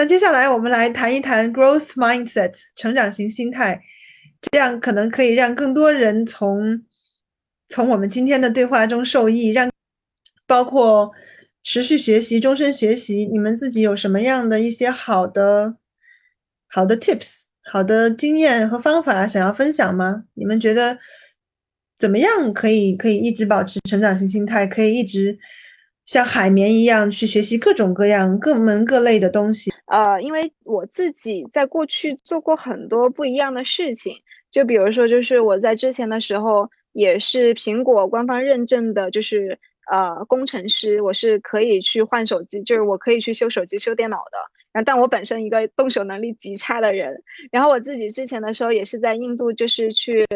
那接下来我们来谈一谈 growth mindset 成长型心态，这样可能可以让更多人从从我们今天的对话中受益，让包括持续学习、终身学习，你们自己有什么样的一些好的好的 tips、好的经验和方法想要分享吗？你们觉得怎么样可以可以一直保持成长型心态，可以一直？像海绵一样去学习各种各样、各门各类的东西。呃，因为我自己在过去做过很多不一样的事情，就比如说，就是我在之前的时候也是苹果官方认证的，就是呃工程师，我是可以去换手机，就是我可以去修手机、修电脑的。然后，但我本身一个动手能力极差的人，然后我自己之前的时候也是在印度，就是去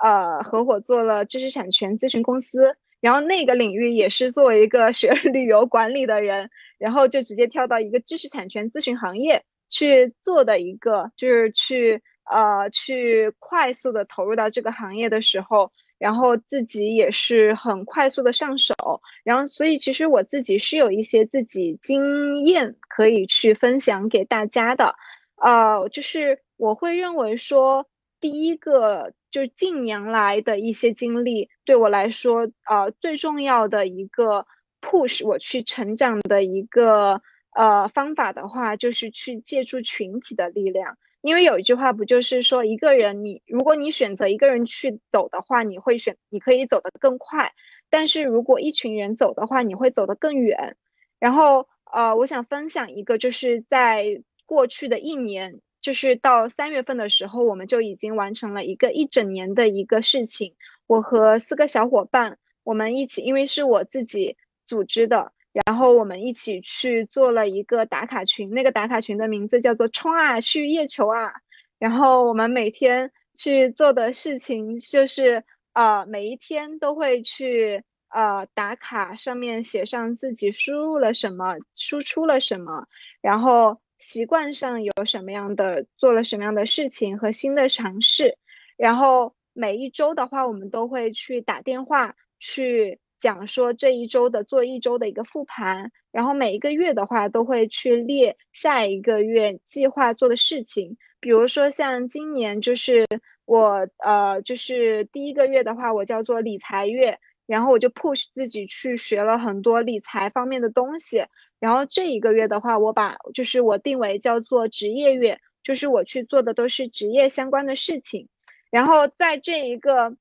呃合伙做了知识产权咨询公司。然后那个领域也是作为一个学 旅游管理的人，然后就直接跳到一个知识产权咨询行业去做的一个，就是去呃去快速的投入到这个行业的时候，然后自己也是很快速的上手，然后所以其实我自己是有一些自己经验可以去分享给大家的，呃，就是我会认为说第一个。就是近年来的一些经历，对我来说，呃，最重要的一个 push 我去成长的一个呃方法的话，就是去借助群体的力量。因为有一句话不就是说，一个人你如果你选择一个人去走的话，你会选你可以走得更快；但是如果一群人走的话，你会走得更远。然后，呃，我想分享一个，就是在过去的一年。就是到三月份的时候，我们就已经完成了一个一整年的一个事情。我和四个小伙伴，我们一起，因为是我自己组织的，然后我们一起去做了一个打卡群。那个打卡群的名字叫做“冲啊，去月球啊”。然后我们每天去做的事情就是，呃，每一天都会去呃打卡，上面写上自己输入了什么，输出了什么，然后。习惯上有什么样的做了什么样的事情和新的尝试，然后每一周的话，我们都会去打电话去讲说这一周的做一周的一个复盘，然后每一个月的话都会去列下一个月计划做的事情，比如说像今年就是我呃就是第一个月的话，我叫做理财月，然后我就 push 自己去学了很多理财方面的东西。然后这一个月的话，我把就是我定为叫做职业月，就是我去做的都是职业相关的事情。然后在这一个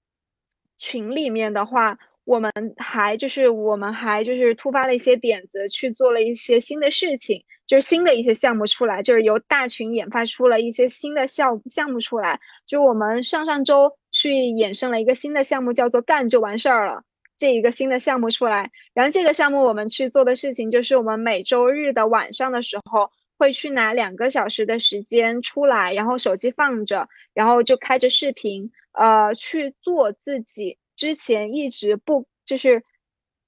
群里面的话，我们还就是我们还就是突发了一些点子，去做了一些新的事情，就是新的一些项目出来，就是由大群研发出了一些新的项项目出来。就我们上上周去衍生了一个新的项目，叫做干就完事儿了。这一个新的项目出来，然后这个项目我们去做的事情就是，我们每周日的晚上的时候会去拿两个小时的时间出来，然后手机放着，然后就开着视频，呃，去做自己之前一直不就是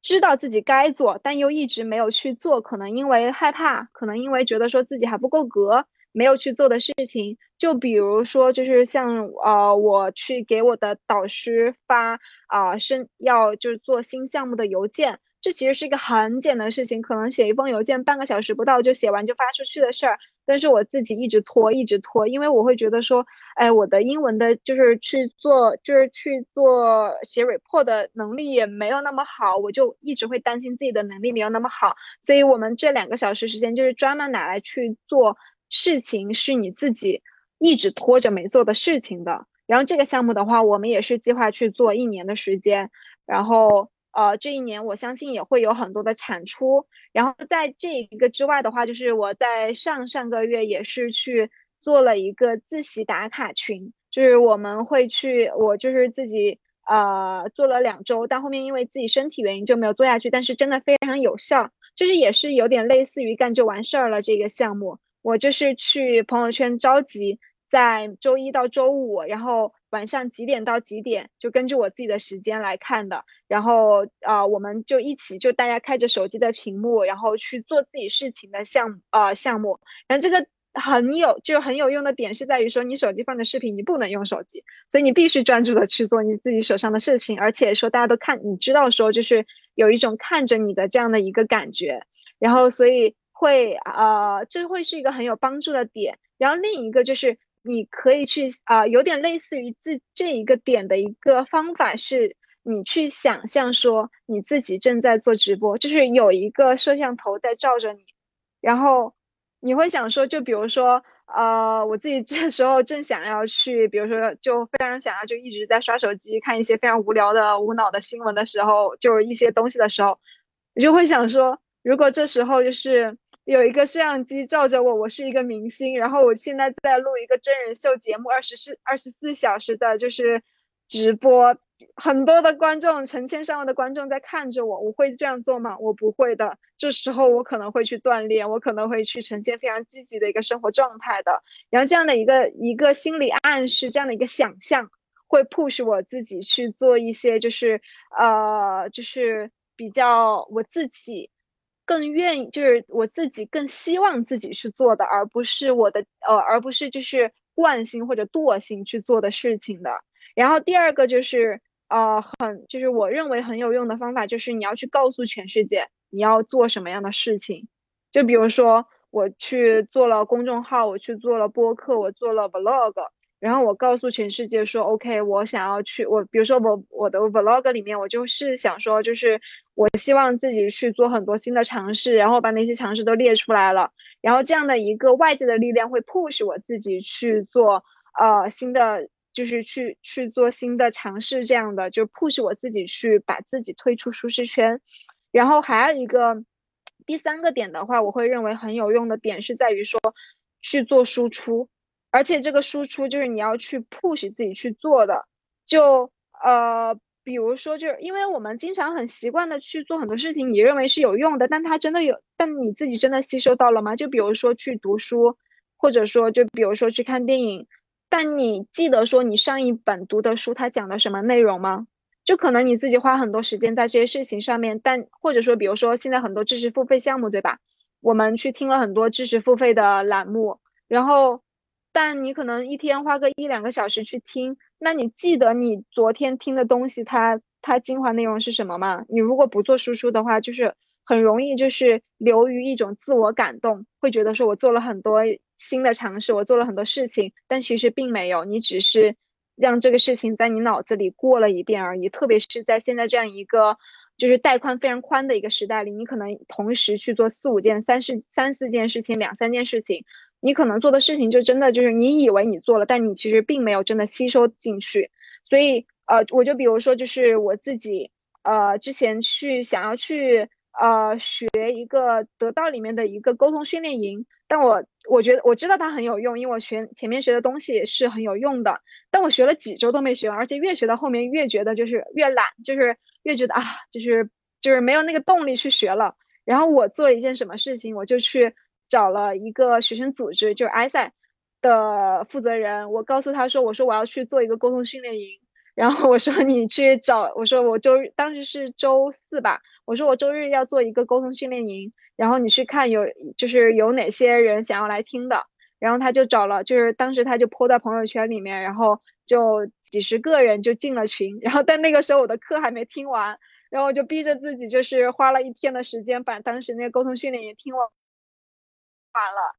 知道自己该做，但又一直没有去做，可能因为害怕，可能因为觉得说自己还不够格。没有去做的事情，就比如说，就是像呃，我去给我的导师发啊，申要就是做新项目的邮件，这其实是一个很简单的事情，可能写一封邮件半个小时不到就写完就发出去的事儿。但是我自己一直拖，一直拖，因为我会觉得说，哎，我的英文的就是去做，就是去做写 report 的能力也没有那么好，我就一直会担心自己的能力没有那么好，所以我们这两个小时时间就是专门拿来去做。事情是你自己一直拖着没做的事情的，然后这个项目的话，我们也是计划去做一年的时间，然后呃，这一年我相信也会有很多的产出。然后在这一个之外的话，就是我在上上个月也是去做了一个自习打卡群，就是我们会去，我就是自己呃做了两周，但后面因为自己身体原因就没有做下去，但是真的非常有效，就是也是有点类似于干就完事儿了这个项目。我就是去朋友圈召集，在周一到周五，然后晚上几点到几点，就根据我自己的时间来看的。然后啊，我们就一起，就大家开着手机的屏幕，然后去做自己事情的项目呃项目。然后这个很有就很有用的点是在于说，你手机放的视频，你不能用手机，所以你必须专注的去做你自己手上的事情，而且说大家都看，你知道说就是有一种看着你的这样的一个感觉。然后所以。会呃，这会是一个很有帮助的点。然后另一个就是你可以去啊，有点类似于自这一个点的一个方法是，你去想象说你自己正在做直播，就是有一个摄像头在照着你，然后你会想说，就比如说。呃，我自己这时候正想要去，比如说，就非常想要，就一直在刷手机，看一些非常无聊的、无脑的新闻的时候，就是一些东西的时候，你就会想说，如果这时候就是有一个摄像机照着我，我是一个明星，然后我现在在录一个真人秀节目，二十四二十四小时的，就是直播。很多的观众，成千上万的观众在看着我，我会这样做吗？我不会的。这时候我可能会去锻炼，我可能会去呈现非常积极的一个生活状态的。然后这样的一个一个心理暗示，这样的一个想象，会 push 我自己去做一些，就是呃，就是比较我自己更愿意，就是我自己更希望自己去做的，而不是我的呃，而不是就是惯性或者惰性去做的事情的。然后第二个就是，呃，很就是我认为很有用的方法，就是你要去告诉全世界你要做什么样的事情。就比如说，我去做了公众号，我去做了播客，我做了 vlog，然后我告诉全世界说，OK，我想要去，我比如说我我的 vlog 里面，我就是想说，就是我希望自己去做很多新的尝试，然后把那些尝试都列出来了，然后这样的一个外界的力量会 push 我自己去做，呃，新的。就是去去做新的尝试，这样的就 push 我自己去把自己推出舒适圈。然后还有一个第三个点的话，我会认为很有用的点是在于说去做输出，而且这个输出就是你要去 push 自己去做的。就呃，比如说，就是因为我们经常很习惯的去做很多事情，你认为是有用的，但它真的有，但你自己真的吸收到了吗？就比如说去读书，或者说就比如说去看电影。但你记得说你上一本读的书它讲的什么内容吗？就可能你自己花很多时间在这些事情上面，但或者说比如说现在很多知识付费项目，对吧？我们去听了很多知识付费的栏目，然后，但你可能一天花个一两个小时去听，那你记得你昨天听的东西它它精华内容是什么吗？你如果不做输出的话，就是很容易就是流于一种自我感动，会觉得说我做了很多。新的尝试，我做了很多事情，但其实并没有，你只是让这个事情在你脑子里过了一遍而已。特别是在现在这样一个就是带宽非常宽的一个时代里，你可能同时去做四五件、三四三四件事情、两三件事情，你可能做的事情就真的就是你以为你做了，但你其实并没有真的吸收进去。所以，呃，我就比如说，就是我自己，呃，之前去想要去呃学一个得到里面的一个沟通训练营。但我我觉得我知道它很有用，因为我学前面学的东西是很有用的。但我学了几周都没学完，而且越学到后面越觉得就是越懒，就是越觉得啊，就是就是没有那个动力去学了。然后我做一件什么事情，我就去找了一个学生组织，就是埃塞的负责人，我告诉他说，我说我要去做一个沟通训练营。然后我说你去找，我说我周日当时是周四吧，我说我周日要做一个沟通训练营。然后你去看有就是有哪些人想要来听的，然后他就找了，就是当时他就泼在朋友圈里面，然后就几十个人就进了群，然后但那个时候我的课还没听完，然后我就逼着自己就是花了一天的时间把当时那个沟通训练营听完完了，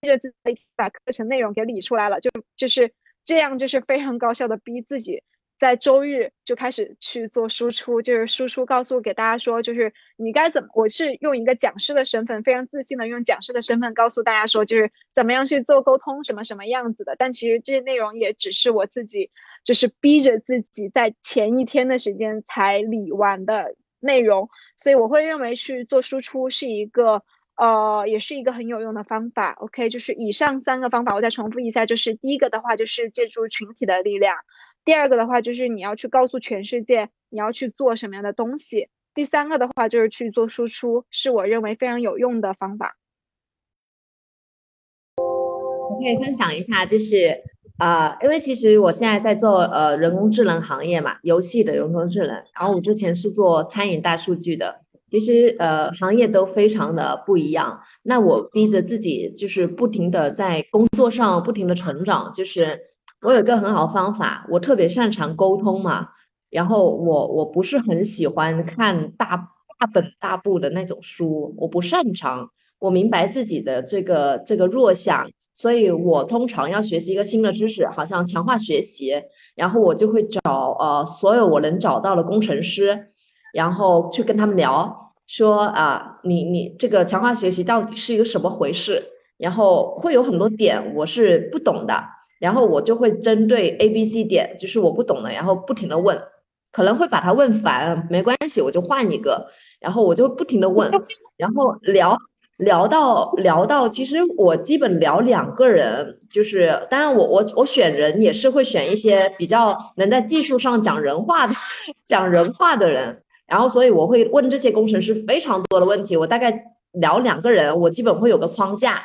逼着自己把课程内容给理出来了，就就是这样，就是非常高效的逼自己。在周日就开始去做输出，就是输出告诉给大家说，就是你该怎么，我是用一个讲师的身份，非常自信的用讲师的身份告诉大家说，就是怎么样去做沟通，什么什么样子的。但其实这些内容也只是我自己，就是逼着自己在前一天的时间才理完的内容。所以我会认为去做输出是一个，呃，也是一个很有用的方法。OK，就是以上三个方法，我再重复一下，就是第一个的话，就是借助群体的力量。第二个的话就是你要去告诉全世界你要去做什么样的东西。第三个的话就是去做输出，是我认为非常有用的方法。我可以分享一下，就是呃，因为其实我现在在做呃人工智能行业嘛，游戏的人工智能。然后我之前是做餐饮大数据的，其实呃行业都非常的不一样。那我逼着自己就是不停的在工作上不停的成长，就是。我有一个很好方法，我特别擅长沟通嘛，然后我我不是很喜欢看大大本大部的那种书，我不擅长，我明白自己的这个这个弱项，所以我通常要学习一个新的知识，好像强化学习，然后我就会找呃所有我能找到的工程师，然后去跟他们聊，说啊，你你这个强化学习到底是一个什么回事？然后会有很多点我是不懂的，然后我就会针对 A、B、C 点，就是我不懂的，然后不停的问，可能会把他问烦，没关系，我就换一个，然后我就不停的问，然后聊聊到聊到，其实我基本聊两个人，就是当然我我我选人也是会选一些比较能在技术上讲人话的讲人话的人，然后所以我会问这些工程师非常多的问题，我大概聊两个人，我基本会有个框架。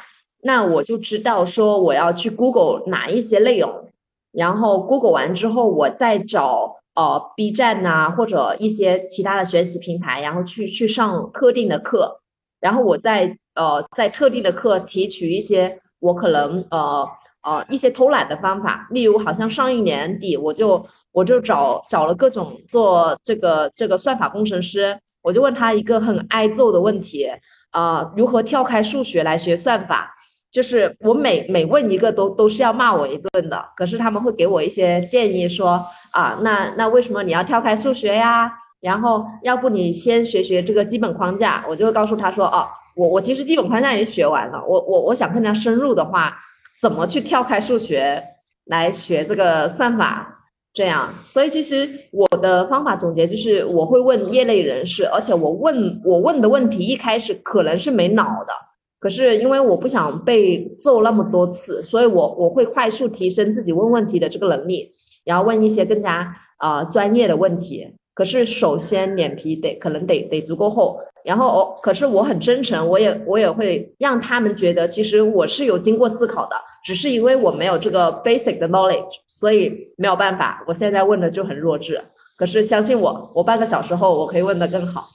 那我就知道说我要去 Google 哪一些内容，然后 Google 完之后，我再找呃 B 站呐或者一些其他的学习平台，然后去去上特定的课，然后我再呃在特定的课提取一些我可能呃呃一些偷懒的方法，例如好像上一年底我就我就找找了各种做这个这个算法工程师，我就问他一个很挨揍的问题，啊如何跳开数学来学算法？就是我每每问一个都都是要骂我一顿的，可是他们会给我一些建议，说啊，那那为什么你要跳开数学呀？然后要不你先学学这个基本框架，我就会告诉他说，哦，我我其实基本框架也学完了，我我我想更加深入的话，怎么去跳开数学来学这个算法？这样，所以其实我的方法总结就是，我会问业内人士，而且我问我问的问题一开始可能是没脑的。可是因为我不想被揍那么多次，所以我我会快速提升自己问问题的这个能力，然后问一些更加啊专业的问题。可是首先脸皮得可能得得足够厚，然后哦，可是我很真诚，我也我也会让他们觉得其实我是有经过思考的，只是因为我没有这个 basic 的 knowledge，所以没有办法，我现在问的就很弱智。可是相信我，我半个小时后我可以问的更好，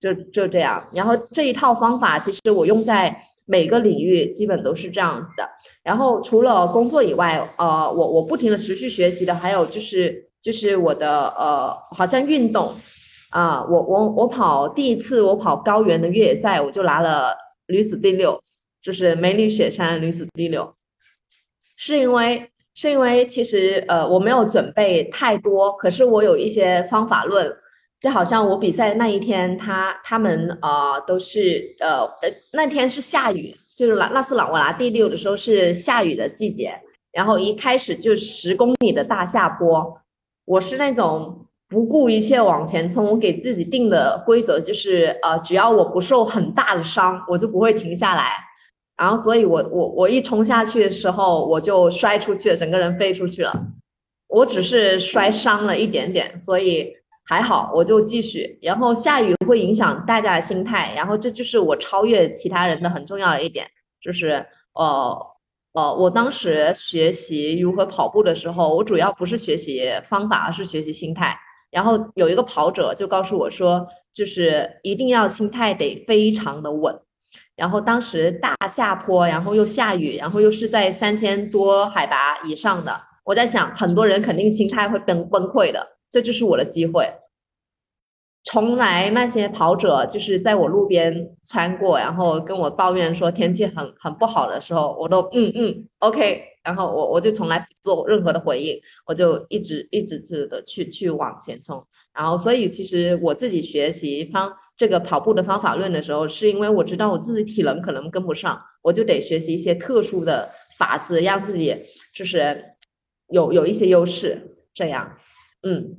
就就这样。然后这一套方法其实我用在。每个领域基本都是这样子的。然后除了工作以外，呃，我我不停的持续学习的，还有就是就是我的呃，好像运动啊，我我我跑第一次我跑高原的越野赛，我就拿了女子第六，就是梅里雪山女子第六，是因为是因为其实呃我没有准备太多，可是我有一些方法论。就好像我比赛那一天，他他们呃都是呃呃那天是下雨，就是那那次朗我拿第六的时候是下雨的季节，然后一开始就十公里的大下坡，我是那种不顾一切往前冲，我给自己定的规则就是呃只要我不受很大的伤，我就不会停下来，然后所以我我我一冲下去的时候我就摔出去了，整个人飞出去了，我只是摔伤了一点点，所以。还好，我就继续。然后下雨会影响大家的心态，然后这就是我超越其他人的很重要的一点，就是呃呃，我当时学习如何跑步的时候，我主要不是学习方法，而是学习心态。然后有一个跑者就告诉我说，就是一定要心态得非常的稳。然后当时大下坡，然后又下雨，然后又是在三千多海拔以上的，我在想，很多人肯定心态会崩崩溃的。这就是我的机会。从来那些跑者就是在我路边穿过，然后跟我抱怨说天气很很不好的时候，我都嗯嗯 OK，然后我我就从来不做任何的回应，我就一直一直直的去去往前冲。然后所以其实我自己学习方这个跑步的方法论的时候，是因为我知道我自己体能可能跟不上，我就得学习一些特殊的法子，让自己就是有有一些优势，这样。嗯，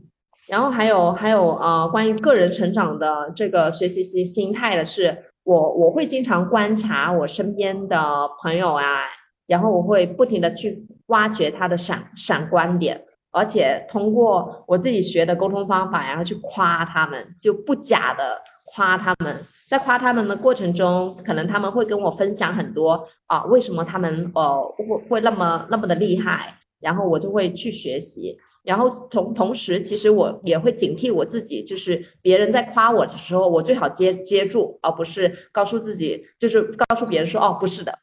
然后还有还有呃，关于个人成长的这个学习心心态的是，我我会经常观察我身边的朋友啊，然后我会不停的去挖掘他的闪闪观点，而且通过我自己学的沟通方法，然后去夸他们，就不假的夸他们，在夸他们的过程中，可能他们会跟我分享很多啊，为什么他们呃会会那么那么的厉害，然后我就会去学习。然后同同时，其实我也会警惕我自己，就是别人在夸我的时候，我最好接接住，而不是告诉自己，就是告诉别人说，哦，不是的，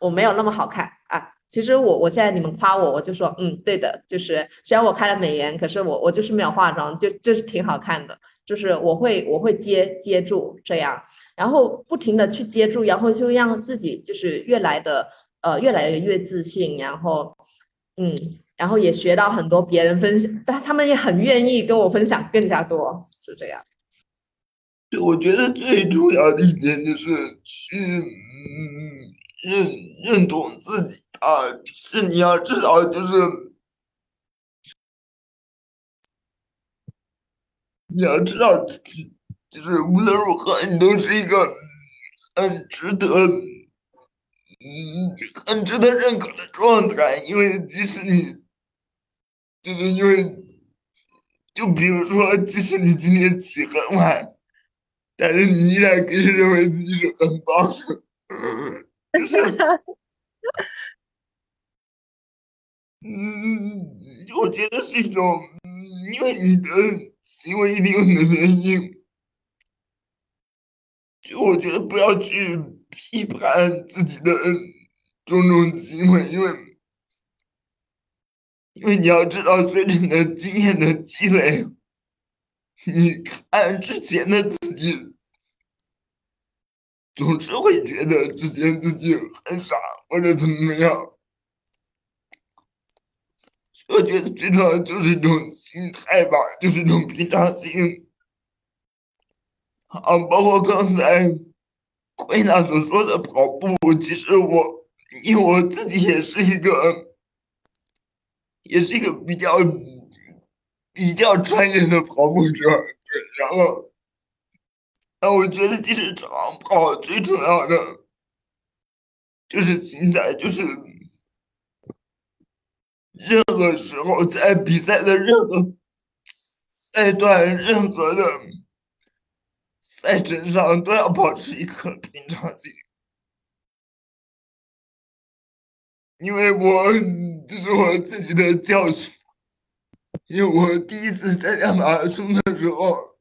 我没有那么好看啊。其实我我现在你们夸我，我就说，嗯，对的，就是虽然我开了美颜，可是我我就是没有化妆，就就是挺好看的。就是我会我会接接住这样，然后不停的去接住，然后就让自己就是越来的呃越来越自信，然后嗯，然后也学到很多别人分享，但他们也很愿意跟我分享更加多，就这样。对，我觉得最重要的一点就是去嗯认认同自己啊，是你要知道就是。你要知道，就是无论如何，你都是一个很值得，嗯，很值得认可的状态。因为即使你，就是因为，就比如说，即使你今天起很晚，但是你依然可以认为自己是很棒的。就是，嗯，我觉得是一种，因为你的。行为一定有你的原因，就我觉得不要去批判自己的种种行为，因为因为你要知道，随着你的经验的积累，你看之前的自己，总是会觉得之前自己很傻或者怎么样。我觉得最重要的就是一种心态吧，就是一种平常心。啊，包括刚才奎娜所说的跑步，其实我因为我自己也是一个，也是一个比较比较专业的跑步者，对，然后，那我觉得其实长跑最重要的就是心态，就是。任何时候，在比赛的任何赛段、任何的赛程上，都要保持一颗平常心。因为我这是我自己的教训，因为我第一次参加马拉松的时候，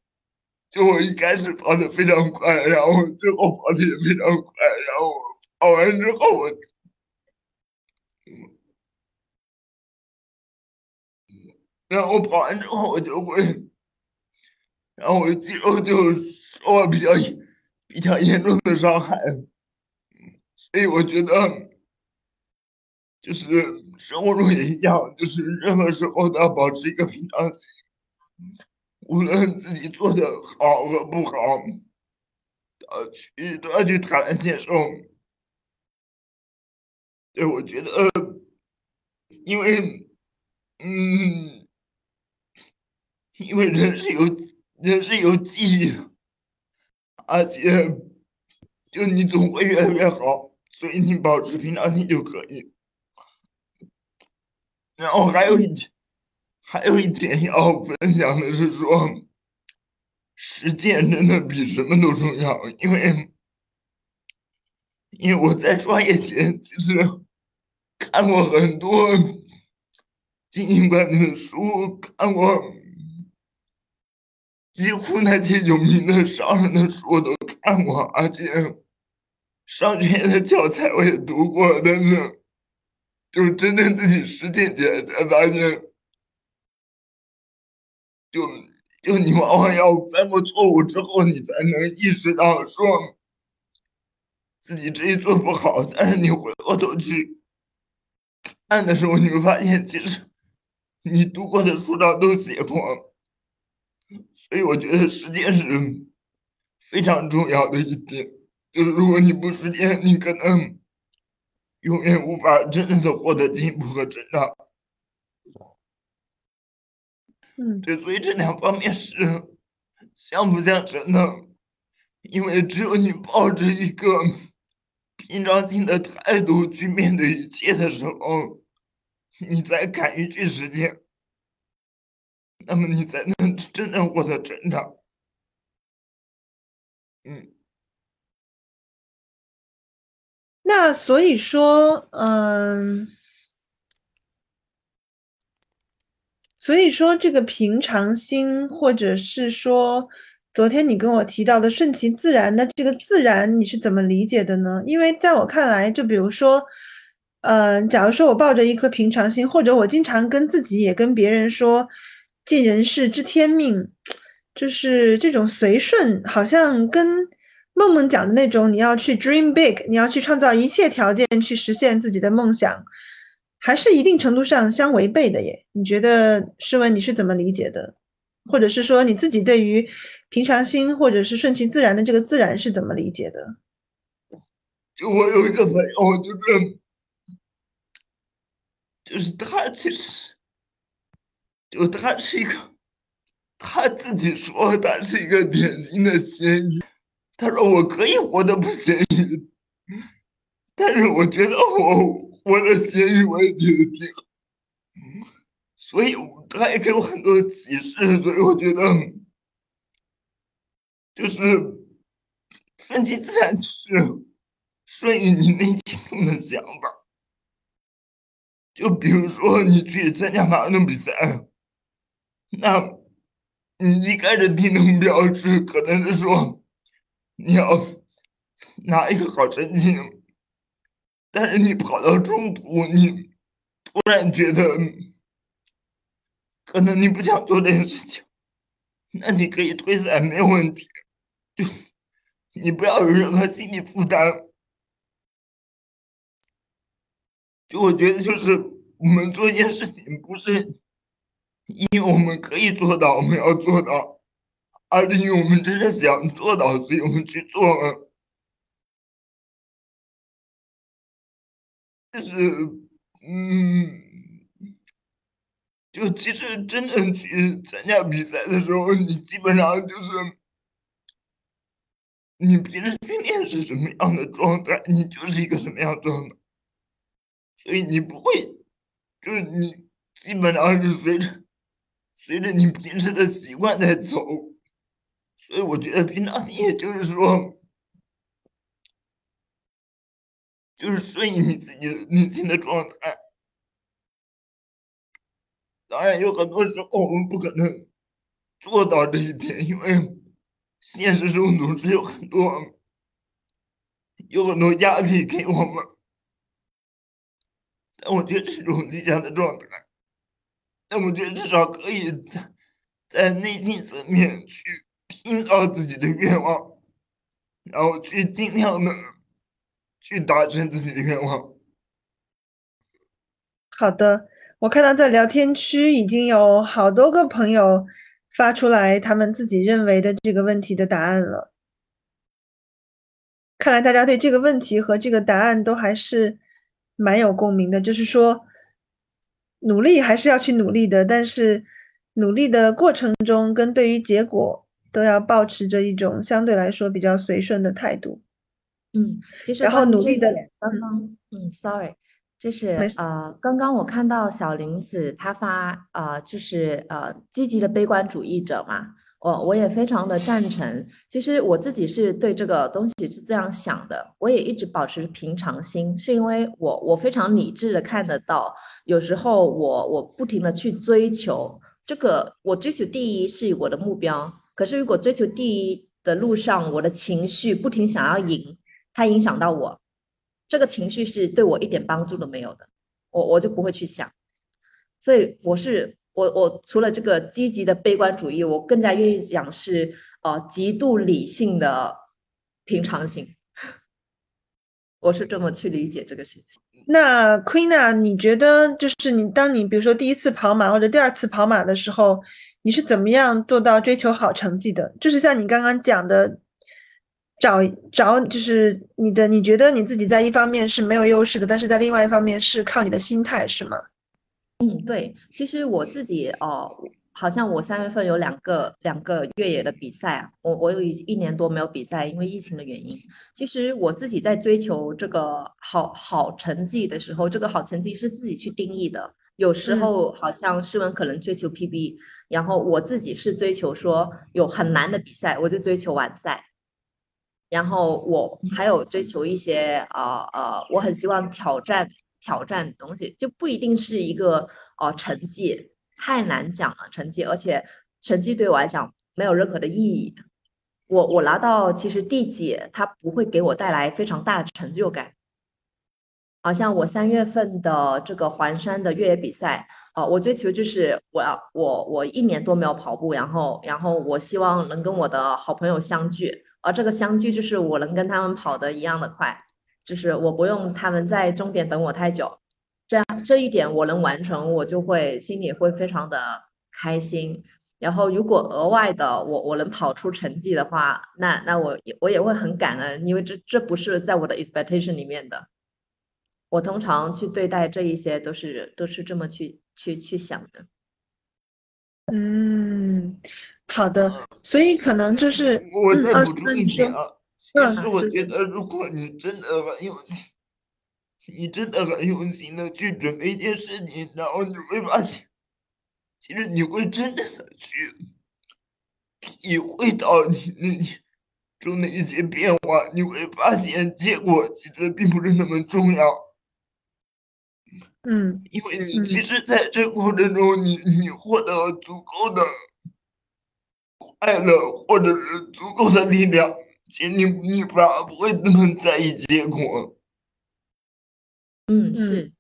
就我一开始跑的非常快，然后最后跑的也非常快，然后跑完之后我。然后跑完之后，我就会，然后我肌肉就受了比较比较严重的伤害，所以我觉得，就是生活中也一样，就是任何时候都要保持一个平常心，无论自己做的好和不好，都要去都要去坦然接受。对，我觉得，因为，嗯。因为人是有人是有记忆的，而且就你总会越来越好，所以你保持平常心就可以。然后还有一点，还有一点要分享的是说，实践真的比什么都重要，因为因为我在创业前其实看过很多经营管理的书，看过。几乎那些有名的商人的书我都看过，而且商学院的教材我也读过，但是就是真正自己实践起来才发现，就就你往往要犯过错误之后，你才能意识到说自己这一做不好。但是你回过头去看的时候，你会发现，其实你读过的书上都写过。所以我觉得时间是非常重要的一点，就是如果你不时间，你可能永远无法真正的获得进步和成长。嗯，对，所以这两方面是相辅相成的，因为只有你抱着一个平常心的态度去面对一切的时候，你才敢于去实践。那么你才能真正获得成长。嗯，那所以说，嗯，所以说这个平常心，或者是说，昨天你跟我提到的顺其自然的这个自然，你是怎么理解的呢？因为在我看来，就比如说，嗯，假如说我抱着一颗平常心，或者我经常跟自己也跟别人说。尽人事，知天命，就是这种随顺，好像跟梦梦讲的那种你要去 dream big，你要去创造一切条件去实现自己的梦想，还是一定程度上相违背的耶？你觉得诗文你是怎么理解的？或者是说你自己对于平常心或者是顺其自然的这个自然是怎么理解的？就我有一个朋友，就是就是他其实就他是一个。他自己说他是一个典型的咸鱼，他说我可以活得不咸鱼，但是我觉得我活的咸鱼我也觉得挺好，所以他也给我很多启示，所以我觉得就是顺其自然，是顺应你内心中的想法。就比如说你去参加马拉松比赛，那。你一开始定的目标是，可能是说你要拿一个好成绩，但是你跑到中途，你突然觉得可能你不想做这件事情，那你可以退赛，没有问题。就你不要有任何心理负担。就我觉得，就是我们做一件事情，不是。因为我们可以做到，我们要做到，而是因为我们真的想做到，所以我们去做了。就是，嗯，就其实真正去参加比赛的时候，你基本上就是，你平时训练是什么样的状态，你就是一个什么样状态，所以你不会，就是你基本上是随着。随着你平时的习惯在走，所以我觉得平常你也就是说，就是顺应你自己内心的状态。当然，有很多时候我们不可能做到这一点，因为现实中总是有很多有很多压力给我们。但我觉得这种理想的状态。那我觉得至少可以在在内心层面去听到自己的愿望，然后去尽量的去达成自己的愿望。好的，我看到在聊天区已经有好多个朋友发出来他们自己认为的这个问题的答案了。看来大家对这个问题和这个答案都还是蛮有共鸣的，就是说。努力还是要去努力的，但是努力的过程中跟对于结果都要保持着一种相对来说比较随顺的态度。嗯，其实然后努力的刚刚嗯，sorry，就是呃，刚刚我看到小林子他发呃，就是呃，积极的悲观主义者嘛。我我也非常的赞成。其实我自己是对这个东西是这样想的，我也一直保持平常心，是因为我我非常理智的看得到，有时候我我不停的去追求这个，我追求第一是我的目标。可是如果追求第一的路上，我的情绪不停想要赢，它影响到我，这个情绪是对我一点帮助都没有的，我我就不会去想。所以我是。我我除了这个积极的悲观主义，我更加愿意讲是呃极度理性的平常心。我是这么去理解这个事情。那 Queena，你觉得就是你当你比如说第一次跑马或者第二次跑马的时候，你是怎么样做到追求好成绩的？就是像你刚刚讲的，找找就是你的，你觉得你自己在一方面是没有优势的，但是在另外一方面是靠你的心态，是吗？嗯，对，其实我自己哦，好像我三月份有两个两个越野的比赛啊，我我有一一年多没有比赛，因为疫情的原因。其实我自己在追求这个好好成绩的时候，这个好成绩是自己去定义的。有时候好像诗文可能追求 PB，然后我自己是追求说有很难的比赛，我就追求完赛。然后我还有追求一些啊呃，我很希望挑战。挑战的东西就不一定是一个呃成绩，太难讲了成绩，而且成绩对我来讲没有任何的意义。我我拿到其实第几，它不会给我带来非常大的成就感。好像我三月份的这个环山的越野比赛，呃，我追求就是我要我我一年多没有跑步，然后然后我希望能跟我的好朋友相聚，而这个相聚就是我能跟他们跑的一样的快，就是我不用他们在终点等我太久，这样这一点我能完成，我就会心里会非常的开心。然后如果额外的我我能跑出成绩的话，那那我我也会很感恩，因为这这不是在我的 expectation 里面的。我通常去对待这一些都是都是这么去去去想的。嗯，好的，所以可能就是我再嗯补充一点啊，其嗯实我觉得，如果你真的很用心，你真的很用心的去准备一件事情，然后你会发现，其实你会真正的去体会到你那中的一些变化，你会发现结果其实并不是那么重要。嗯因为你嗯其实在这过程中，你你获得了足够的快乐，或者是足够的力量，你你反而不会那么在意结果。嗯，嗯是，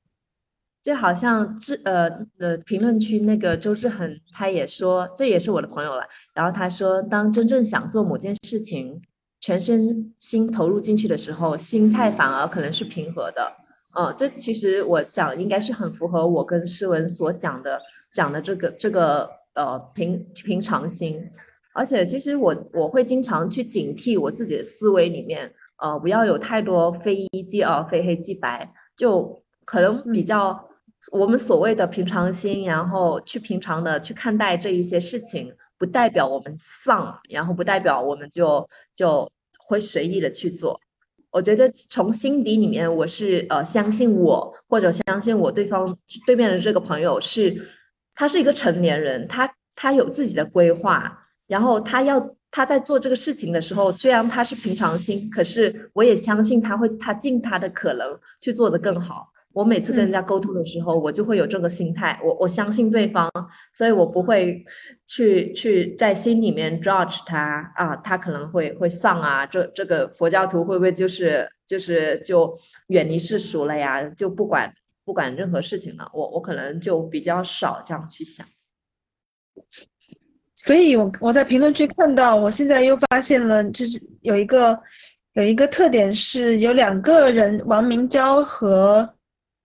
就好像志呃的评论区那个周志恒，他也说，这也是我的朋友了。然后他说，当真正想做某件事情，全身心投入进去的时候，心态反而可能是平和的。嗯，这其实我想应该是很符合我跟诗文所讲的讲的这个这个呃平平常心。而且其实我我会经常去警惕我自己的思维里面，呃，不要有太多非一即二、非黑即白。就可能比较我们所谓的平常心，然后去平常的去看待这一些事情，不代表我们丧，然后不代表我们就就会随意的去做。我觉得从心底里面，我是呃相信我，或者相信我对方对面的这个朋友是，他是一个成年人，他他有自己的规划，然后他要他在做这个事情的时候，虽然他是平常心，可是我也相信他会他尽他的可能去做得更好。我每次跟人家沟通的时候，我就会有这个心态，我我相信对方，所以我不会去去在心里面 judge 他啊，他可能会会丧啊，这这个佛教徒会不会就是就是就远离世俗了呀？就不管不管任何事情了，我我可能就比较少这样去想。所以我我在评论区看到，我现在又发现了，就是有一个有一个特点是有两个人，王明娇和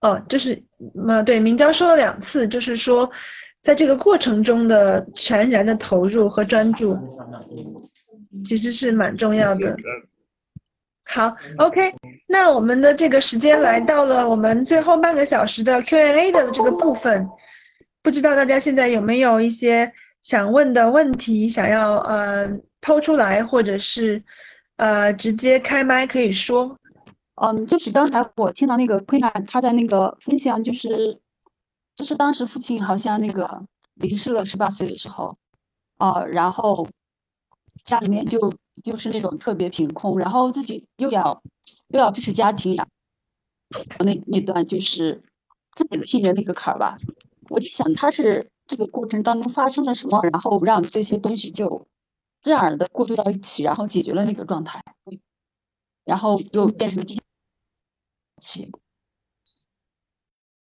哦，就是呃对，明娇说了两次，就是说在这个过程中的全然的投入和专注，其实是蛮重要的。好，OK，那我们的这个时间来到了我们最后半个小时的 Q&A 的这个部分，不知道大家现在有没有一些想问的问题，想要呃抛出来，或者是呃直接开麦可以说。嗯，就是刚才我听到那个昆兰他在那个分享，就是就是当时父亲好像那个离世了，十八岁的时候，啊、然后家里面就就是那种特别贫困，然后自己又要又要支持家庭，然后那那段就是自己的心里的那个坎儿吧，我就想他是这个过程当中发生了什么，然后让这些东西就自然而然的过渡到一起，然后解决了那个状态，然后就变成了今天。起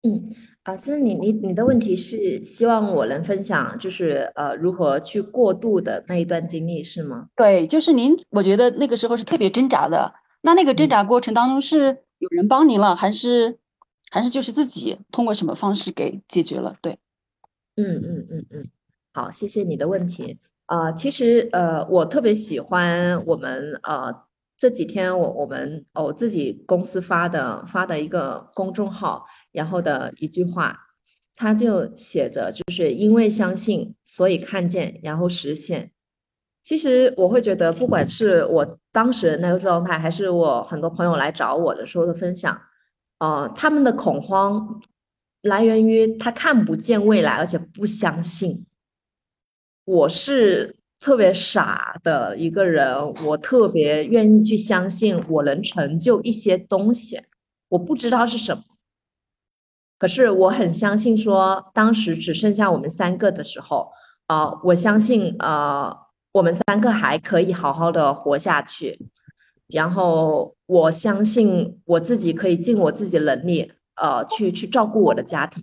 嗯，啊，思思，你你你的问题是希望我能分享，就是呃如何去过渡的那一段经历是吗？对，就是您，我觉得那个时候是特别挣扎的。那那个挣扎过程当中是有人帮您了，还是还是就是自己通过什么方式给解决了？对，嗯嗯嗯嗯，好，谢谢你的问题。啊、其实呃，我特别喜欢我们呃这几天我我们哦我自己公司发的发的一个公众号，然后的一句话，它就写着就是因为相信，所以看见，然后实现。其实我会觉得，不管是我当时那个状态，还是我很多朋友来找我的时候的分享，呃，他们的恐慌来源于他看不见未来，而且不相信。我是特别傻的一个人，我特别愿意去相信我能成就一些东西，我不知道是什么，可是我很相信说，当时只剩下我们三个的时候，呃，我相信呃，我们三个还可以好好的活下去。然后我相信我自己可以尽我自己的能力，呃，去去照顾我的家庭。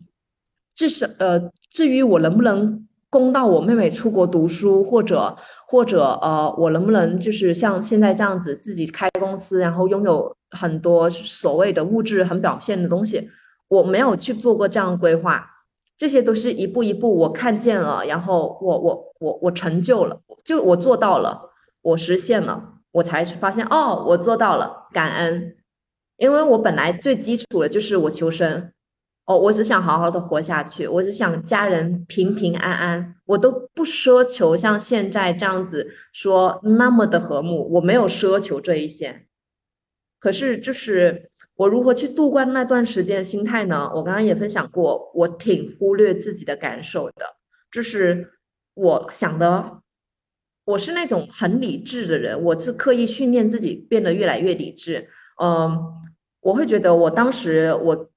至是呃，至于我能不能供到我妹妹出国读书，或者或者呃，我能不能就是像现在这样子自己开公司，然后拥有很多所谓的物质很表现的东西，我没有去做过这样规划。这些都是一步一步我看见了，然后我我我我成就了，就我做到了，我实现了，我才发现哦，我做到了，感恩。因为我本来最基础的就是我求生。哦，我只想好好的活下去，我只想家人平平安安，我都不奢求像现在这样子说那么的和睦，我没有奢求这一些。可是，就是我如何去度过那段时间的心态呢？我刚刚也分享过，我挺忽略自己的感受的，就是我想的，我是那种很理智的人，我是刻意训练自己变得越来越理智。嗯，我会觉得我当时我。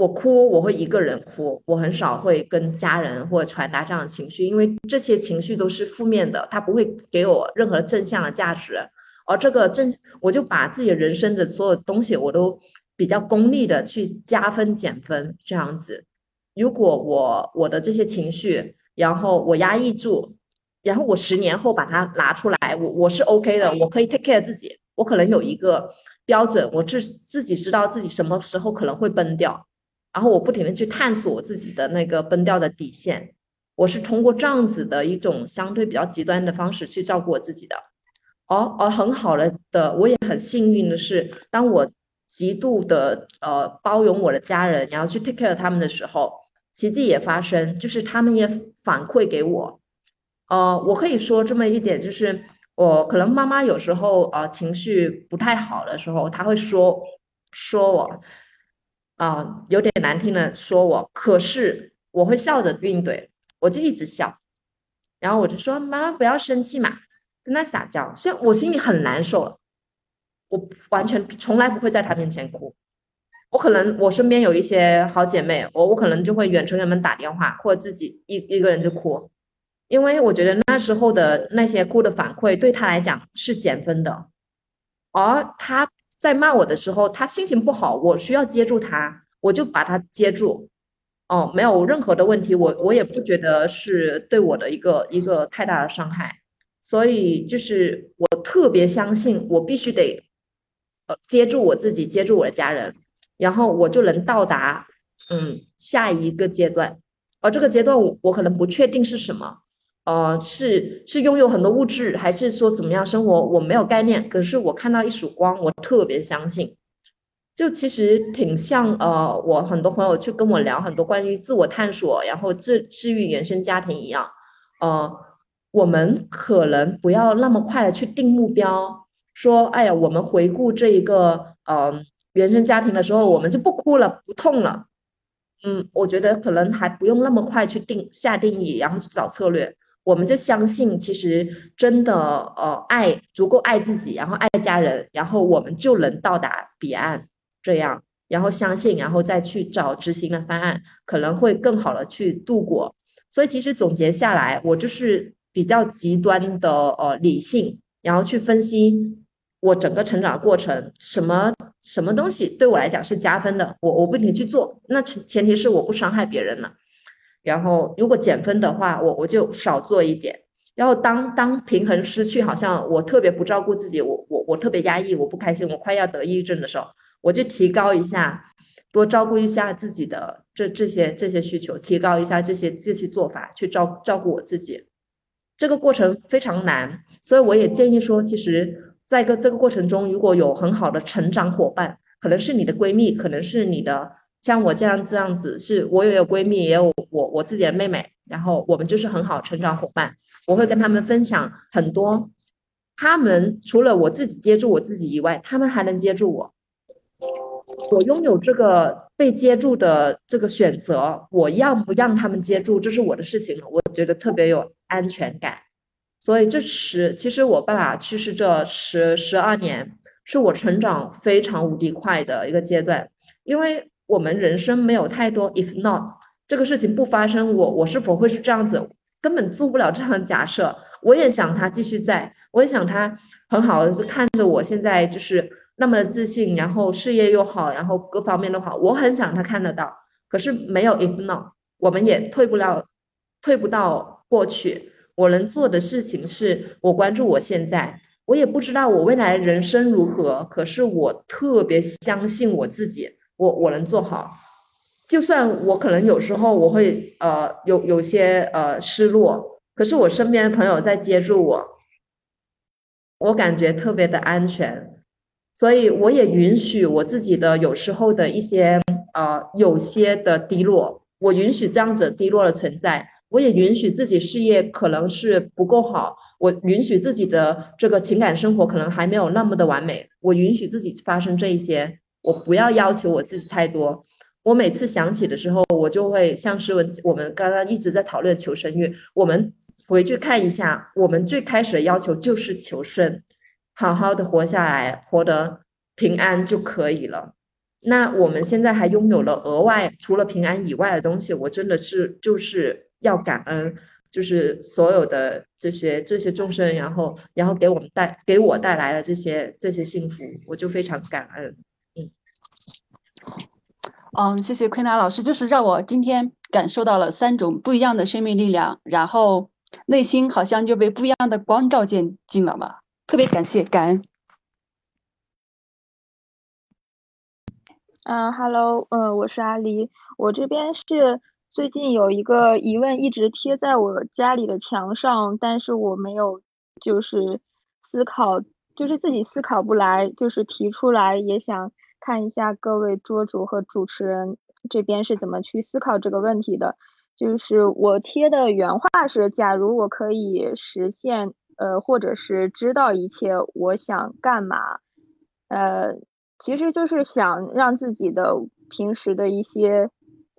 我哭，我会一个人哭，我很少会跟家人或传达这样的情绪，因为这些情绪都是负面的，它不会给我任何正向的价值。而这个正，我就把自己人生的所有东西，我都比较功利的去加分减分这样子。如果我我的这些情绪，然后我压抑住，然后我十年后把它拿出来，我我是 OK 的，我可以 take care 自己，我可能有一个标准，我自自己知道自己什么时候可能会崩掉。然后我不停的去探索我自己的那个崩掉的底线，我是通过这样子的一种相对比较极端的方式去照顾我自己的。而而很好了的，我也很幸运的是，当我极度的呃包容我的家人，然后去 take care 他们的时候，奇迹也发生，就是他们也反馈给我。呃，我可以说这么一点，就是我可能妈妈有时候呃情绪不太好的时候，她会说说我。啊，有点难听的说我，可是我会笑着应对，我就一直笑，然后我就说妈妈不要生气嘛，跟他撒娇，虽然我心里很难受，我完全从来不会在他面前哭，我可能我身边有一些好姐妹，我我可能就会远程给他们打电话，或者自己一一个人就哭，因为我觉得那时候的那些哭的反馈对他来讲是减分的，而他。在骂我的时候，他心情不好，我需要接住他，我就把他接住。哦，没有任何的问题，我我也不觉得是对我的一个一个太大的伤害。所以就是我特别相信，我必须得呃接住我自己，接住我的家人，然后我就能到达嗯下一个阶段。而这个阶段，我我可能不确定是什么。呃，是是拥有很多物质，还是说怎么样生活？我没有概念。可是我看到一束光，我特别相信。就其实挺像呃，我很多朋友去跟我聊很多关于自我探索，然后治治愈原生家庭一样。呃，我们可能不要那么快的去定目标，说哎呀，我们回顾这一个呃原生家庭的时候，我们就不哭了，不痛了。嗯，我觉得可能还不用那么快去定下定义，然后去找策略。我们就相信，其实真的，呃，爱足够爱自己，然后爱家人，然后我们就能到达彼岸。这样，然后相信，然后再去找执行的方案，可能会更好的去度过。所以，其实总结下来，我就是比较极端的，呃，理性，然后去分析我整个成长的过程，什么什么东西对我来讲是加分的，我我不停去做。那前前提是我不伤害别人了。然后，如果减分的话，我我就少做一点。然后，当当平衡失去，好像我特别不照顾自己，我我我特别压抑，我不开心，我快要得抑郁症的时候，我就提高一下，多照顾一下自己的这这些这些需求，提高一下这些这些做法，去照照顾我自己。这个过程非常难，所以我也建议说，其实在个这个过程中，如果有很好的成长伙伴，可能是你的闺蜜，可能是你的。像我这样这样子，是我也有闺蜜，也有我我自己的妹妹，然后我们就是很好成长伙伴。我会跟他们分享很多，他们除了我自己接住我自己以外，他们还能接住我。我拥有这个被接住的这个选择，我要不让他们接住，这是我的事情了。我觉得特别有安全感。所以这十，其实我爸爸去世这十十二年，是我成长非常无敌快的一个阶段，因为。我们人生没有太多 if not 这个事情不发生，我我是否会是这样子？根本做不了这样的假设。我也想他继续在，我也想他很好的看着我现在就是那么的自信，然后事业又好，然后各方面都好，我很想他看得到。可是没有 if not，我们也退不了，退不到过去。我能做的事情是我关注我现在，我也不知道我未来人生如何，可是我特别相信我自己，我我能做好。就算我可能有时候我会呃有有些呃失落，可是我身边的朋友在接住我，我感觉特别的安全，所以我也允许我自己的有时候的一些呃有些的低落，我允许这样子低落的存在，我也允许自己事业可能是不够好，我允许自己的这个情感生活可能还没有那么的完美，我允许自己发生这一些，我不要要求我自己太多。我每次想起的时候，我就会像诗文，我们刚刚一直在讨论求生欲，我们回去看一下，我们最开始的要求就是求生，好好的活下来，活得平安就可以了。那我们现在还拥有了额外除了平安以外的东西，我真的是就是要感恩，就是所有的这些这些众生，然后然后给我们带给我带来了这些这些幸福，我就非常感恩。嗯，谢谢坤达老师，就是让我今天感受到了三种不一样的生命力量，然后内心好像就被不一样的光照进进了嘛，特别感谢感恩。嗯，Hello，呃，我是阿狸，我这边是最近有一个疑问一直贴在我家里的墙上，但是我没有就是思考，就是自己思考不来，就是提出来也想。看一下各位桌主和主持人这边是怎么去思考这个问题的。就是我贴的原话是：假如我可以实现，呃，或者是知道一切，我想干嘛？呃，其实就是想让自己的平时的一些，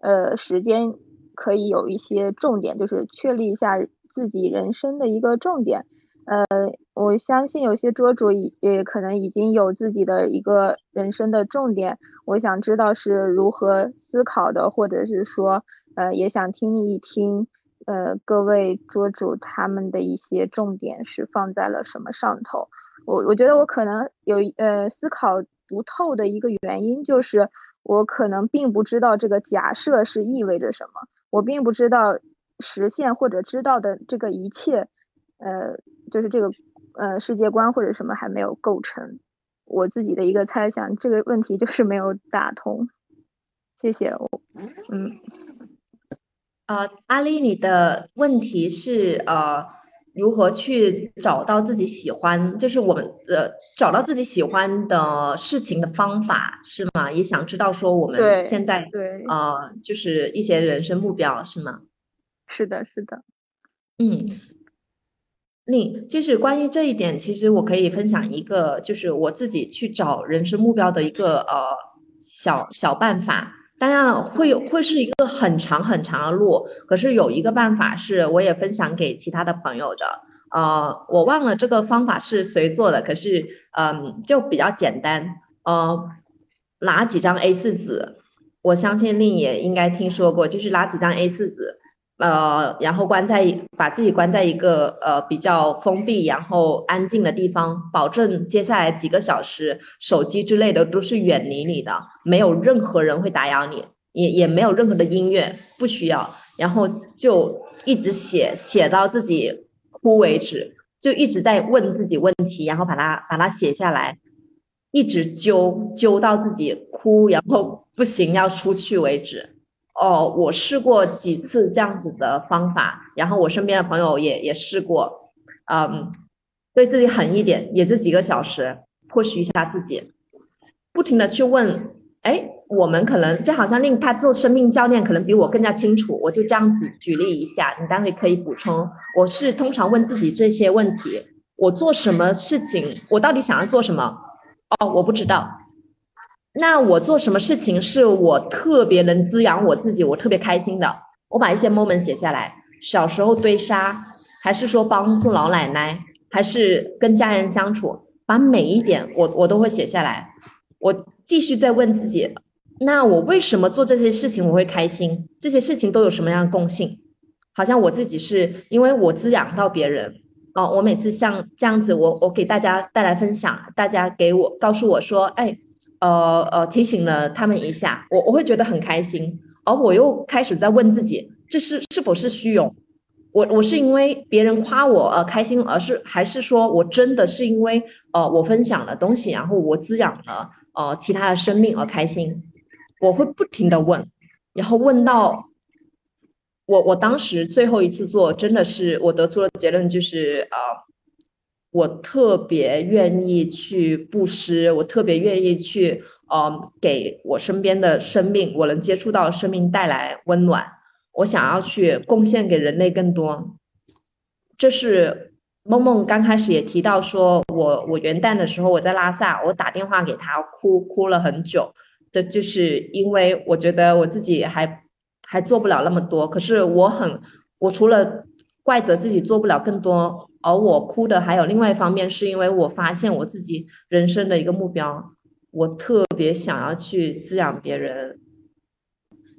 呃，时间可以有一些重点，就是确立一下自己人生的一个重点。呃，我相信有些桌主也可能已经有自己的一个人生的重点，我想知道是如何思考的，或者是说，呃，也想听一听，呃，各位桌主他们的一些重点是放在了什么上头。我我觉得我可能有呃思考不透的一个原因，就是我可能并不知道这个假设是意味着什么，我并不知道实现或者知道的这个一切。呃，就是这个，呃，世界观或者什么还没有构成，我自己的一个猜想，这个问题就是没有打通。谢谢我，嗯，呃，阿丽，你的问题是呃，如何去找到自己喜欢，就是我们呃，找到自己喜欢的事情的方法是吗？也想知道说我们现在对呃，就是一些人生目标是吗？是的，是的，嗯。另就是关于这一点，其实我可以分享一个，就是我自己去找人生目标的一个呃小小办法。当然了，会有会是一个很长很长的路，可是有一个办法是我也分享给其他的朋友的。呃，我忘了这个方法是谁做的，可是嗯，就比较简单。呃，拿几张 A 四纸，我相信令也应该听说过，就是拿几张 A 四纸。呃，然后关在把自己关在一个呃比较封闭然后安静的地方，保证接下来几个小时手机之类的都是远离你的，没有任何人会打扰你，也也没有任何的音乐，不需要，然后就一直写写到自己哭为止，就一直在问自己问题，然后把它把它写下来，一直揪揪到自己哭，然后不行要出去为止。哦，我试过几次这样子的方法，然后我身边的朋友也也试过，嗯，对自己狠一点，也就几个小时，push 一下自己，不停的去问，哎，我们可能就好像令他做生命教练，可能比我更加清楚，我就这样子举例一下，你待会可以补充。我是通常问自己这些问题，我做什么事情，我到底想要做什么？哦，我不知道。那我做什么事情是我特别能滋养我自己，我特别开心的？我把一些 moment 写下来，小时候堆沙，还是说帮助老奶奶，还是跟家人相处，把每一点我我都会写下来。我继续在问自己，那我为什么做这些事情我会开心？这些事情都有什么样的共性？好像我自己是因为我滋养到别人哦，我每次像这样子，我我给大家带来分享，大家给我告诉我说，哎，呃呃，提醒了他们一下，我我会觉得很开心，而我又开始在问自己，这是是否是虚荣？我我是因为别人夸我而开心，而是还是说我真的是因为呃我分享了东西，然后我滋养了呃其他的生命而开心？我会不停的问，然后问到。我我当时最后一次做，真的是我得出了结论，就是呃，我特别愿意去布施，我特别愿意去呃，给我身边的生命，我能接触到生命带来温暖，我想要去贡献给人类更多。这是梦梦刚开始也提到，说我我元旦的时候我在拉萨，我打电话给他哭哭了很久，的就是因为我觉得我自己还。还做不了那么多，可是我很，我除了怪责自己做不了更多，而我哭的还有另外一方面，是因为我发现我自己人生的一个目标，我特别想要去滋养别人。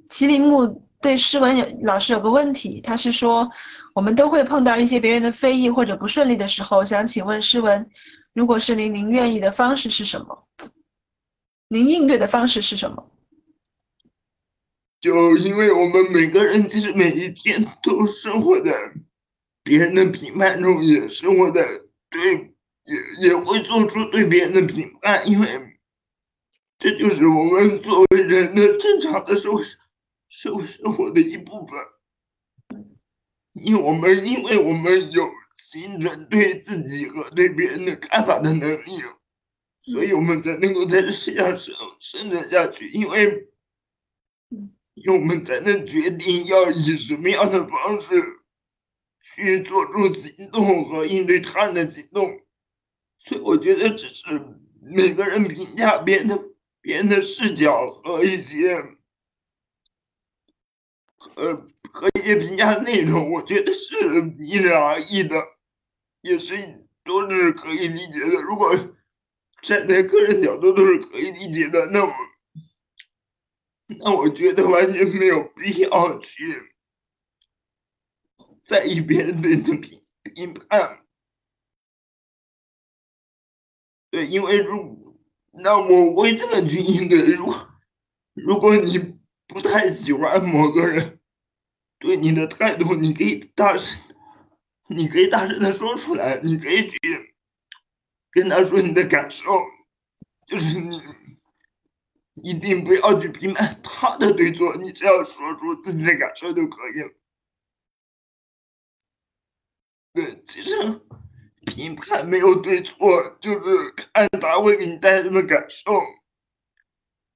麒麟木对诗文有老师有个问题，他是说我们都会碰到一些别人的非议或者不顺利的时候，想请问诗文，如果是您，您愿意的方式是什么？您应对的方式是什么？就因为我们每个人其实每一天都生活在别人的评判中，也生活在对也也会做出对别人的评判，因为这就是我们作为人的正常的社会社会生活的一部分。因为我们因为我们有形成对自己和对别人的看法的能力，所以我们才能够在这世界上生生存下去，因为。因为我们才能决定要以什么样的方式去做出行动和应对他人的行动，所以我觉得只是每个人评价别人的别人的视角和一些和和一些评价内容，我觉得是因人而异的，也是都是可以理解的。如果站在个人角度都是可以理解的，那么。那我觉得完全没有必要去在意别人对你的评评判。对，因为如那么我会这么去应对。如果如果你不太喜欢某个人对你的态度，你可以大声，你可以大声的说出来，你可以去跟他说你的感受，就是你。一定不要去评判他的对错，你只要说出自己的感受就可以了。对，其实评判没有对错，就是看他会给你带来什么感受。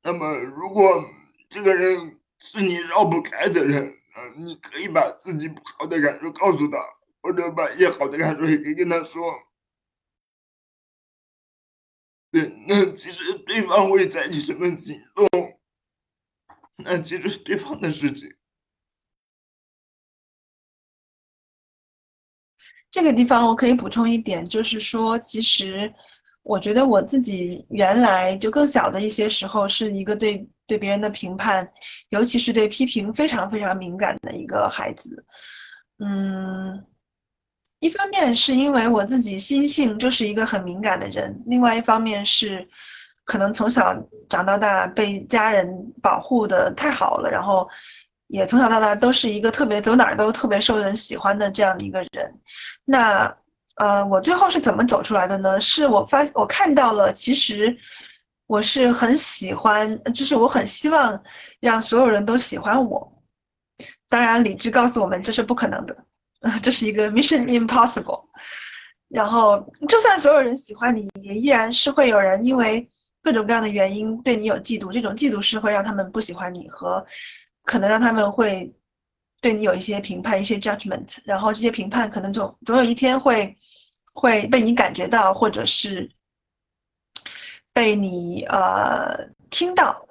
那么，如果这个人是你绕不开的人，嗯，你可以把自己不好的感受告诉他，或者把一些好的感受也可以跟他说。对，那其实对方会采取什么行动？那其实是对方的事情。这个地方我可以补充一点，就是说，其实我觉得我自己原来就更小的一些时候，是一个对对别人的评判，尤其是对批评非常非常敏感的一个孩子。嗯。一方面是因为我自己心性就是一个很敏感的人，另外一方面是，可能从小长到大被家人保护的太好了，然后也从小到大都是一个特别走哪儿都特别受人喜欢的这样的一个人。那呃，我最后是怎么走出来的呢？是我发我看到了，其实我是很喜欢，就是我很希望让所有人都喜欢我。当然，理智告诉我们这是不可能的。这是一个 mission impossible，然后就算所有人喜欢你，也依然是会有人因为各种各样的原因对你有嫉妒。这种嫉妒是会让他们不喜欢你，和可能让他们会对你有一些评判、一些 judgment。然后这些评判可能总总有一天会会被你感觉到，或者是被你呃听到。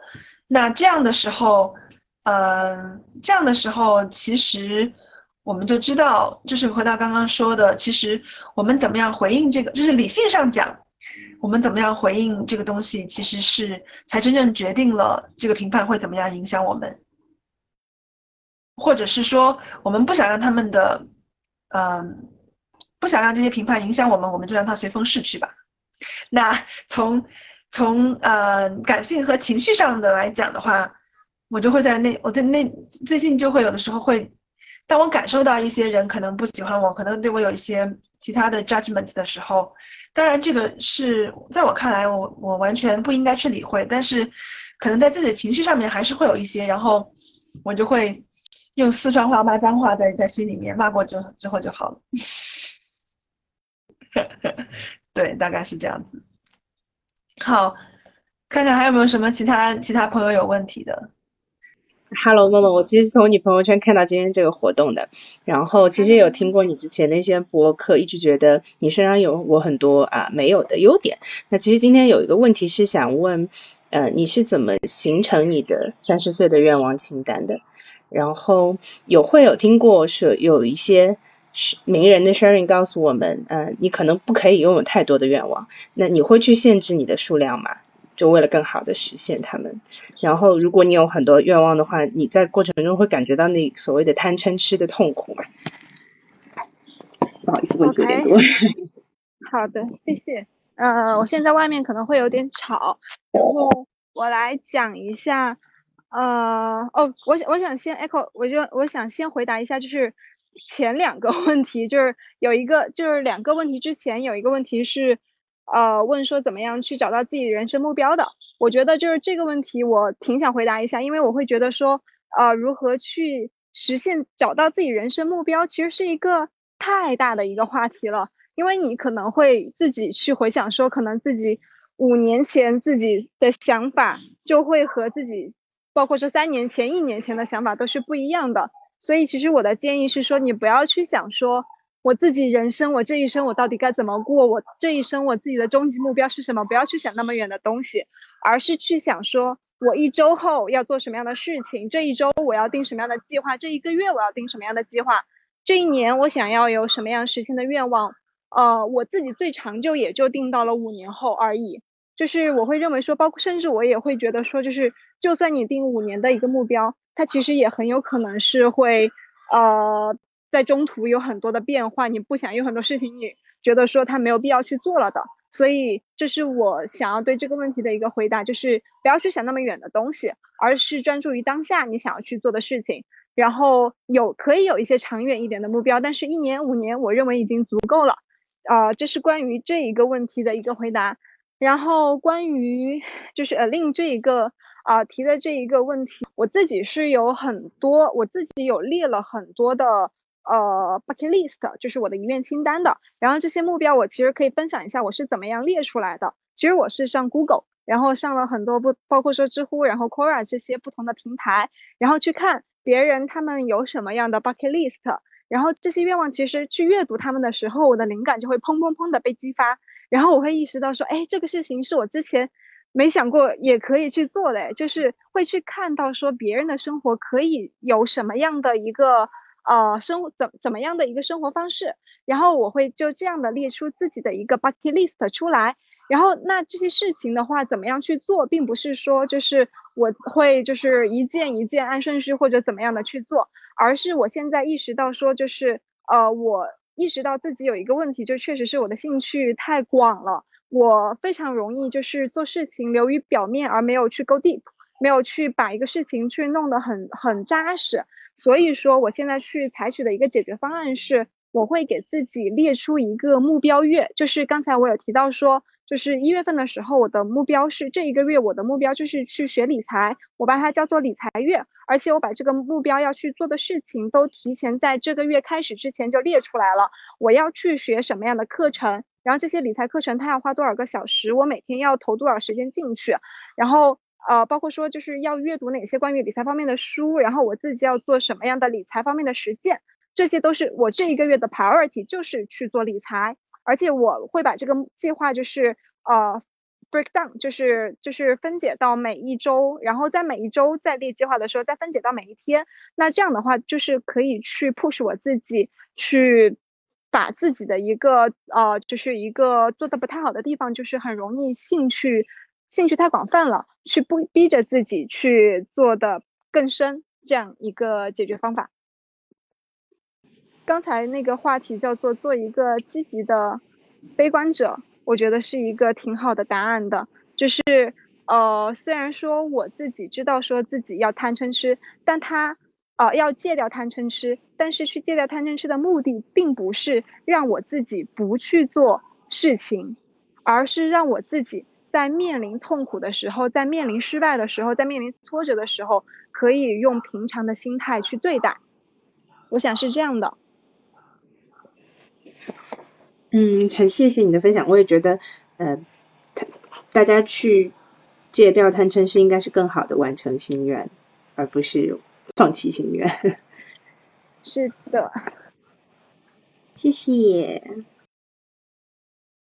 那这样的时候，呃，这样的时候其实。我们就知道，就是回到刚刚说的，其实我们怎么样回应这个，就是理性上讲，我们怎么样回应这个东西，其实是才真正决定了这个评判会怎么样影响我们，或者是说我们不想让他们的，嗯，不想让这些评判影响我们，我们就让它随风逝去吧。那从从呃感性和情绪上的来讲的话，我就会在那我在那最近就会有的时候会，当我感受到一些人可能不喜欢我，可能对我有一些其他的 judgment 的时候，当然这个是在我看来，我我完全不应该去理会，但是可能在自己的情绪上面还是会有一些，然后我就会用四川话骂脏话在在心里面骂过之之后就好了。对，大概是这样子。好，看看还有没有什么其他其他朋友有问题的。Hello，梦梦，我其实是从你朋友圈看到今天这个活动的，然后其实有听过你之前那些博客，一直觉得你身上有我很多啊没有的优点。那其实今天有一个问题是想问，呃，你是怎么形成你的三十岁的愿望清单的？然后有会有听过是有一些是名人的 sharing 告诉我们，呃，你可能不可以拥有太多的愿望，那你会去限制你的数量吗？就为了更好的实现他们。然后，如果你有很多愿望的话，你在过程中会感觉到那所谓的贪嗔痴的痛苦吗？不好意思，问题有点多。好的，谢谢。呃，我现在外面可能会有点吵，然后我来讲一下。呃，哦，我想我想先 echo，我就我想先回答一下，就是前两个问题，就是有一个就是两个问题之前有一个问题是，呃，问说怎么样去找到自己人生目标的。我觉得就是这个问题，我挺想回答一下，因为我会觉得说，呃，如何去实现找到自己人生目标，其实是一个太大的一个话题了。因为你可能会自己去回想说，可能自己五年前自己的想法就会和自己，包括说三年前、一年前的想法都是不一样的。所以其实我的建议是说，你不要去想说。我自己人生，我这一生我到底该怎么过？我这一生我自己的终极目标是什么？不要去想那么远的东西，而是去想说，我一周后要做什么样的事情？这一周我要定什么样的计划？这一个月我要定什么样的计划？这一年我想要有什么样实现的愿望？呃，我自己最长就也就定到了五年后而已。就是我会认为说，包括甚至我也会觉得说，就是就算你定五年的一个目标，它其实也很有可能是会，呃。在中途有很多的变化，你不想有很多事情，你觉得说它没有必要去做了的，所以这是我想要对这个问题的一个回答，就是不要去想那么远的东西，而是专注于当下你想要去做的事情，然后有可以有一些长远一点的目标，但是一年五年我认为已经足够了，啊、呃，这是关于这一个问题的一个回答。然后关于就是呃令这一个啊、呃、提的这一个问题，我自己是有很多，我自己有列了很多的。呃，bucket list 就是我的遗愿清单的。然后这些目标我其实可以分享一下我是怎么样列出来的。其实我是上 Google，然后上了很多不包括说知乎，然后 Quora 这些不同的平台，然后去看别人他们有什么样的 bucket list。然后这些愿望其实去阅读他们的时候，我的灵感就会砰砰砰的被激发。然后我会意识到说，哎，这个事情是我之前没想过也可以去做的，就是会去看到说别人的生活可以有什么样的一个。呃，生怎怎么样的一个生活方式，然后我会就这样的列出自己的一个 bucket list 出来，然后那这些事情的话，怎么样去做，并不是说就是我会就是一件一件按顺序或者怎么样的去做，而是我现在意识到说就是呃，我意识到自己有一个问题，就确实是我的兴趣太广了，我非常容易就是做事情流于表面，而没有去 go deep，没有去把一个事情去弄得很很扎实。所以说，我现在去采取的一个解决方案是，我会给自己列出一个目标月，就是刚才我有提到说，就是一月份的时候，我的目标是这一个月，我的目标就是去学理财，我把它叫做理财月，而且我把这个目标要去做的事情都提前在这个月开始之前就列出来了，我要去学什么样的课程，然后这些理财课程它要花多少个小时，我每天要投多少时间进去，然后。呃，包括说就是要阅读哪些关于理财方面的书，然后我自己要做什么样的理财方面的实践，这些都是我这一个月的 priority，就是去做理财，而且我会把这个计划就是呃 break down，就是就是分解到每一周，然后在每一周在列计划的时候再分解到每一天，那这样的话就是可以去 push 我自己去把自己的一个呃就是一个做的不太好的地方，就是很容易兴趣。兴趣太广泛了，去不逼着自己去做的更深，这样一个解决方法。刚才那个话题叫做做一个积极的悲观者，我觉得是一个挺好的答案的。就是呃，虽然说我自己知道说自己要贪嗔痴，但他呃要戒掉贪嗔痴，但是去戒掉贪嗔痴的目的，并不是让我自己不去做事情，而是让我自己在面临痛苦的时候，在面临失败的时候，在面临挫折的时候，可以用平常的心态去对待。我想是这样的。嗯，很谢谢你的分享，我也觉得，呃，他大家去戒掉贪嗔痴，应该是更好的完成心愿，而不是放弃心愿。是的，谢谢。